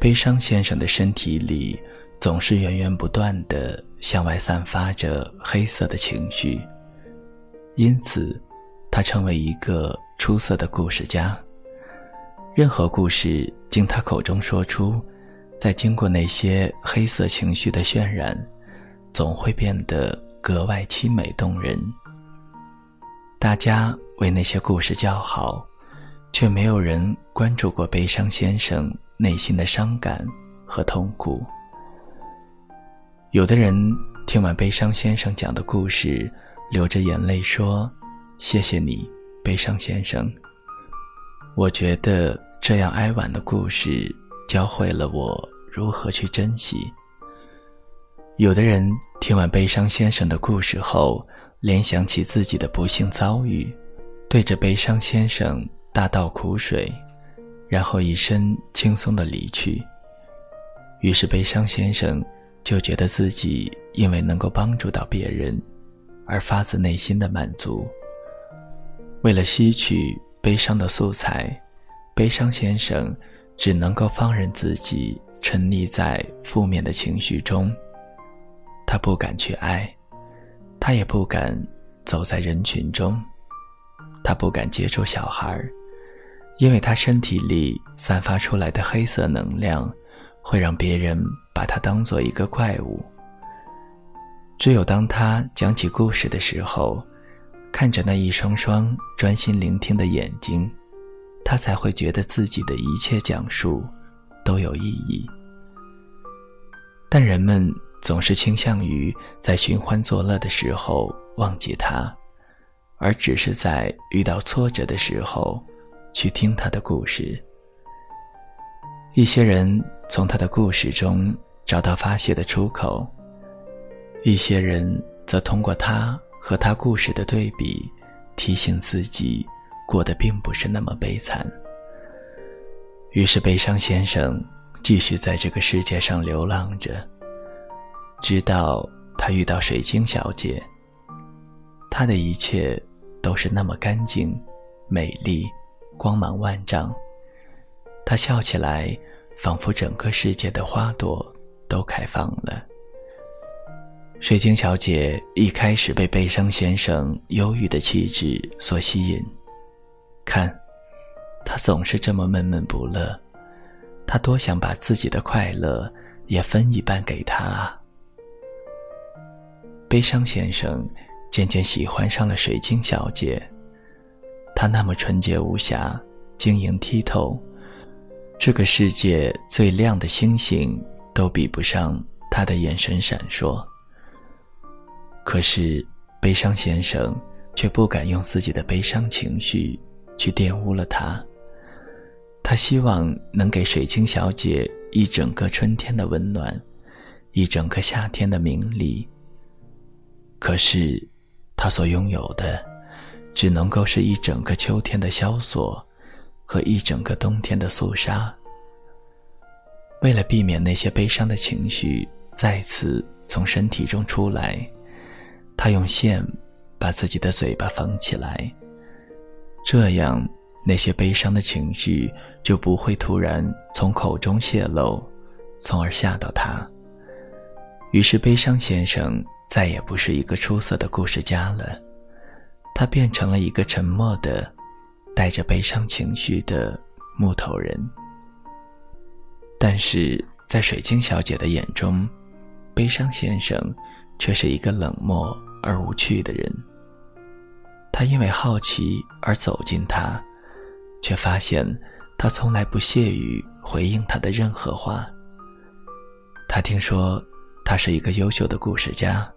悲伤先生的身体里总是源源不断的向外散发着黑色的情绪，因此，他成为一个出色的故事家。任何故事经他口中说出，在经过那些黑色情绪的渲染，总会变得格外凄美动人。大家为那些故事叫好，却没有人关注过悲伤先生内心的伤感和痛苦。有的人听完悲伤先生讲的故事，流着眼泪说：“谢谢你，悲伤先生。”我觉得这样哀婉的故事教会了我如何去珍惜。有的人听完悲伤先生的故事后，联想起自己的不幸遭遇，对着悲伤先生大倒苦水，然后一身轻松的离去。于是悲伤先生就觉得自己因为能够帮助到别人，而发自内心的满足。为了吸取。悲伤的素材，悲伤先生只能够放任自己沉溺在负面的情绪中。他不敢去爱，他也不敢走在人群中，他不敢接触小孩，因为他身体里散发出来的黑色能量，会让别人把他当做一个怪物。只有当他讲起故事的时候。看着那一双双专心聆听的眼睛，他才会觉得自己的一切讲述都有意义。但人们总是倾向于在寻欢作乐的时候忘记他，而只是在遇到挫折的时候去听他的故事。一些人从他的故事中找到发泄的出口，一些人则通过他。和他故事的对比，提醒自己过得并不是那么悲惨。于是，悲伤先生继续在这个世界上流浪着，直到他遇到水晶小姐。他的一切都是那么干净、美丽、光芒万丈。他笑起来，仿佛整个世界的花朵都开放了。水晶小姐一开始被悲伤先生忧郁的气质所吸引，看，他总是这么闷闷不乐，他多想把自己的快乐也分一半给他啊！悲伤先生渐渐喜欢上了水晶小姐，她那么纯洁无瑕、晶莹剔透，这个世界最亮的星星都比不上她的眼神闪烁。可是，悲伤先生却不敢用自己的悲伤情绪去玷污了她。他希望能给水晶小姐一整个春天的温暖，一整个夏天的明丽。可是，他所拥有的，只能够是一整个秋天的萧索，和一整个冬天的肃杀。为了避免那些悲伤的情绪再次从身体中出来。他用线把自己的嘴巴缝起来，这样那些悲伤的情绪就不会突然从口中泄露，从而吓到他。于是，悲伤先生再也不是一个出色的故事家了，他变成了一个沉默的、带着悲伤情绪的木头人。但是在水晶小姐的眼中，悲伤先生却是一个冷漠。而无趣的人，他因为好奇而走近他，却发现他从来不屑于回应他的任何话。他听说他是一个优秀的故事家，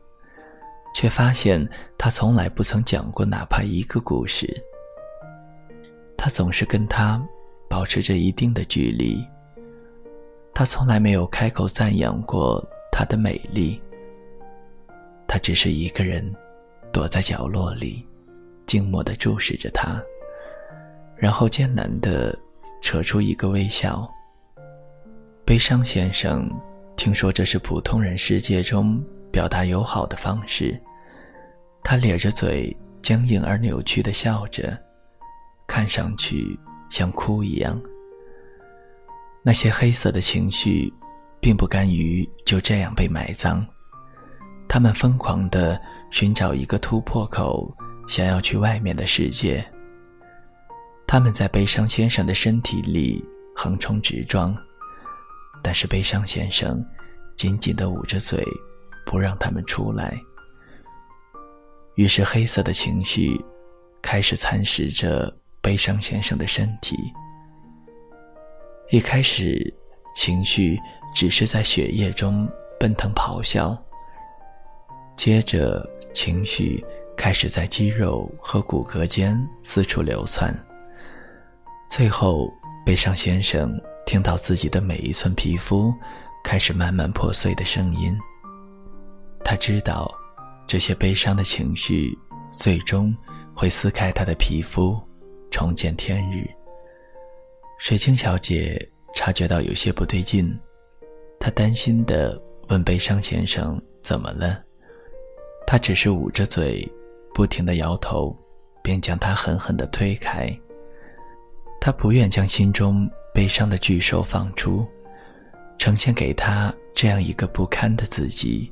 却发现他从来不曾讲过哪怕一个故事。他总是跟他保持着一定的距离，他从来没有开口赞扬过她的美丽。他只是一个人，躲在角落里，静默地注视着他，然后艰难地扯出一个微笑。悲伤先生听说这是普通人世界中表达友好的方式，他咧着嘴，僵硬而扭曲地笑着，看上去像哭一样。那些黑色的情绪，并不甘于就这样被埋葬，他们疯狂地寻找一个突破口，想要去外面的世界。他们在悲伤先生的身体里横冲直撞，但是悲伤先生紧紧地捂着嘴，不让他们出来。于是，黑色的情绪开始蚕食着悲伤先生的身体。一开始，情绪只是在血液中奔腾咆哮，接着，情绪开始在肌肉和骨骼间四处流窜。最后，悲伤先生听到自己的每一寸皮肤开始慢慢破碎的声音。他知道。这些悲伤的情绪，最终会撕开他的皮肤，重见天日。水晶小姐察觉到有些不对劲，她担心的问悲伤先生：“怎么了？”他只是捂着嘴，不停的摇头，便将他狠狠的推开。他不愿将心中悲伤的巨兽放出，呈现给他这样一个不堪的自己。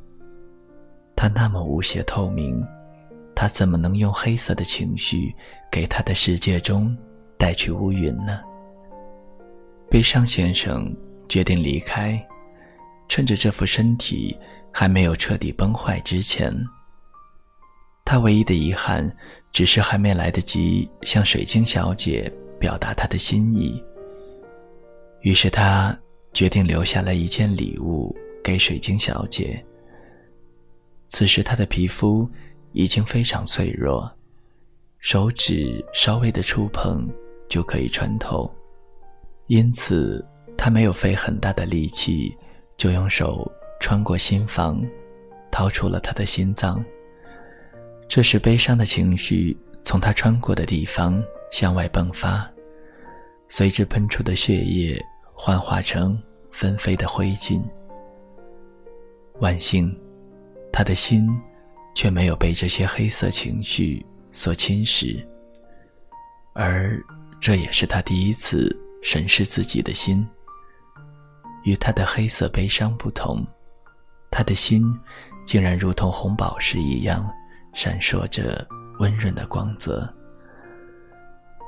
他那么无邪透明，他怎么能用黑色的情绪给他的世界中带去乌云呢？悲伤先生决定离开，趁着这副身体还没有彻底崩坏之前。他唯一的遗憾，只是还没来得及向水晶小姐表达他的心意。于是他决定留下了一件礼物给水晶小姐。此时，他的皮肤已经非常脆弱，手指稍微的触碰就可以穿透，因此他没有费很大的力气，就用手穿过心房，掏出了他的心脏。这时，悲伤的情绪从他穿过的地方向外迸发，随之喷出的血液幻化成纷飞的灰烬。万幸。他的心，却没有被这些黑色情绪所侵蚀，而这也是他第一次审视自己的心。与他的黑色悲伤不同，他的心竟然如同红宝石一样，闪烁着温润的光泽。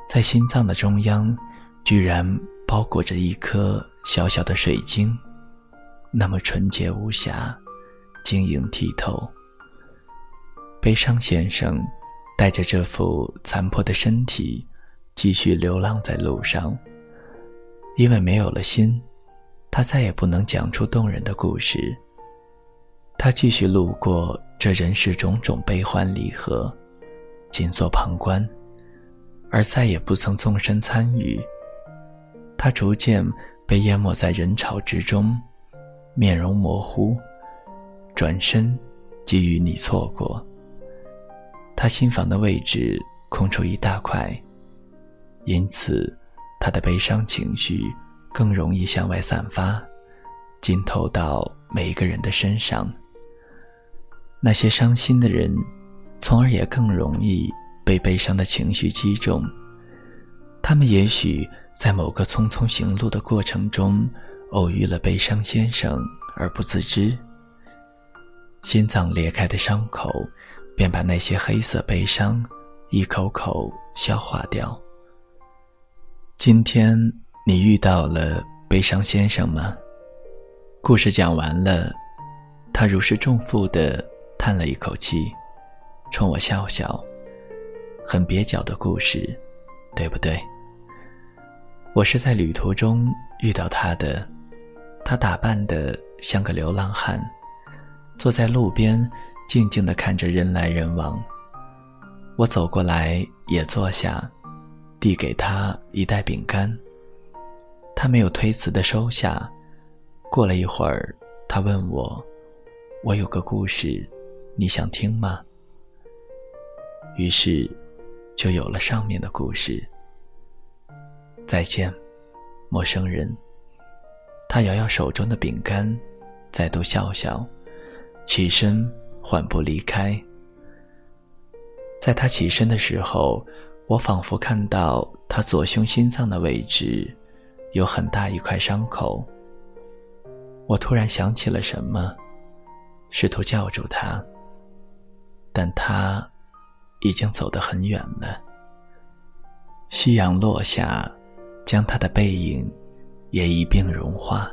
在心脏的中央，居然包裹着一颗小小的水晶，那么纯洁无瑕。晶莹剔透。悲伤先生带着这副残破的身体，继续流浪在路上。因为没有了心，他再也不能讲出动人的故事。他继续路过这人世种种悲欢离合，仅做旁观，而再也不曾纵身参与。他逐渐被淹没在人潮之中，面容模糊。转身，给予你错过。他心房的位置空出一大块，因此，他的悲伤情绪更容易向外散发，浸透到每一个人的身上。那些伤心的人，从而也更容易被悲伤的情绪击中。他们也许在某个匆匆行路的过程中，偶遇了悲伤先生而不自知。心脏裂开的伤口，便把那些黑色悲伤一口口消化掉。今天你遇到了悲伤先生吗？故事讲完了，他如释重负的叹了一口气，冲我笑笑。很蹩脚的故事，对不对？我是在旅途中遇到他的，他打扮的像个流浪汉。坐在路边，静静地看着人来人往。我走过来，也坐下，递给他一袋饼干。他没有推辞地收下。过了一会儿，他问我：“我有个故事，你想听吗？”于是，就有了上面的故事。再见，陌生人。他摇摇手中的饼干，再度笑笑。起身，缓步离开。在他起身的时候，我仿佛看到他左胸心脏的位置，有很大一块伤口。我突然想起了什么，试图叫住他，但他已经走得很远了。夕阳落下，将他的背影也一并融化。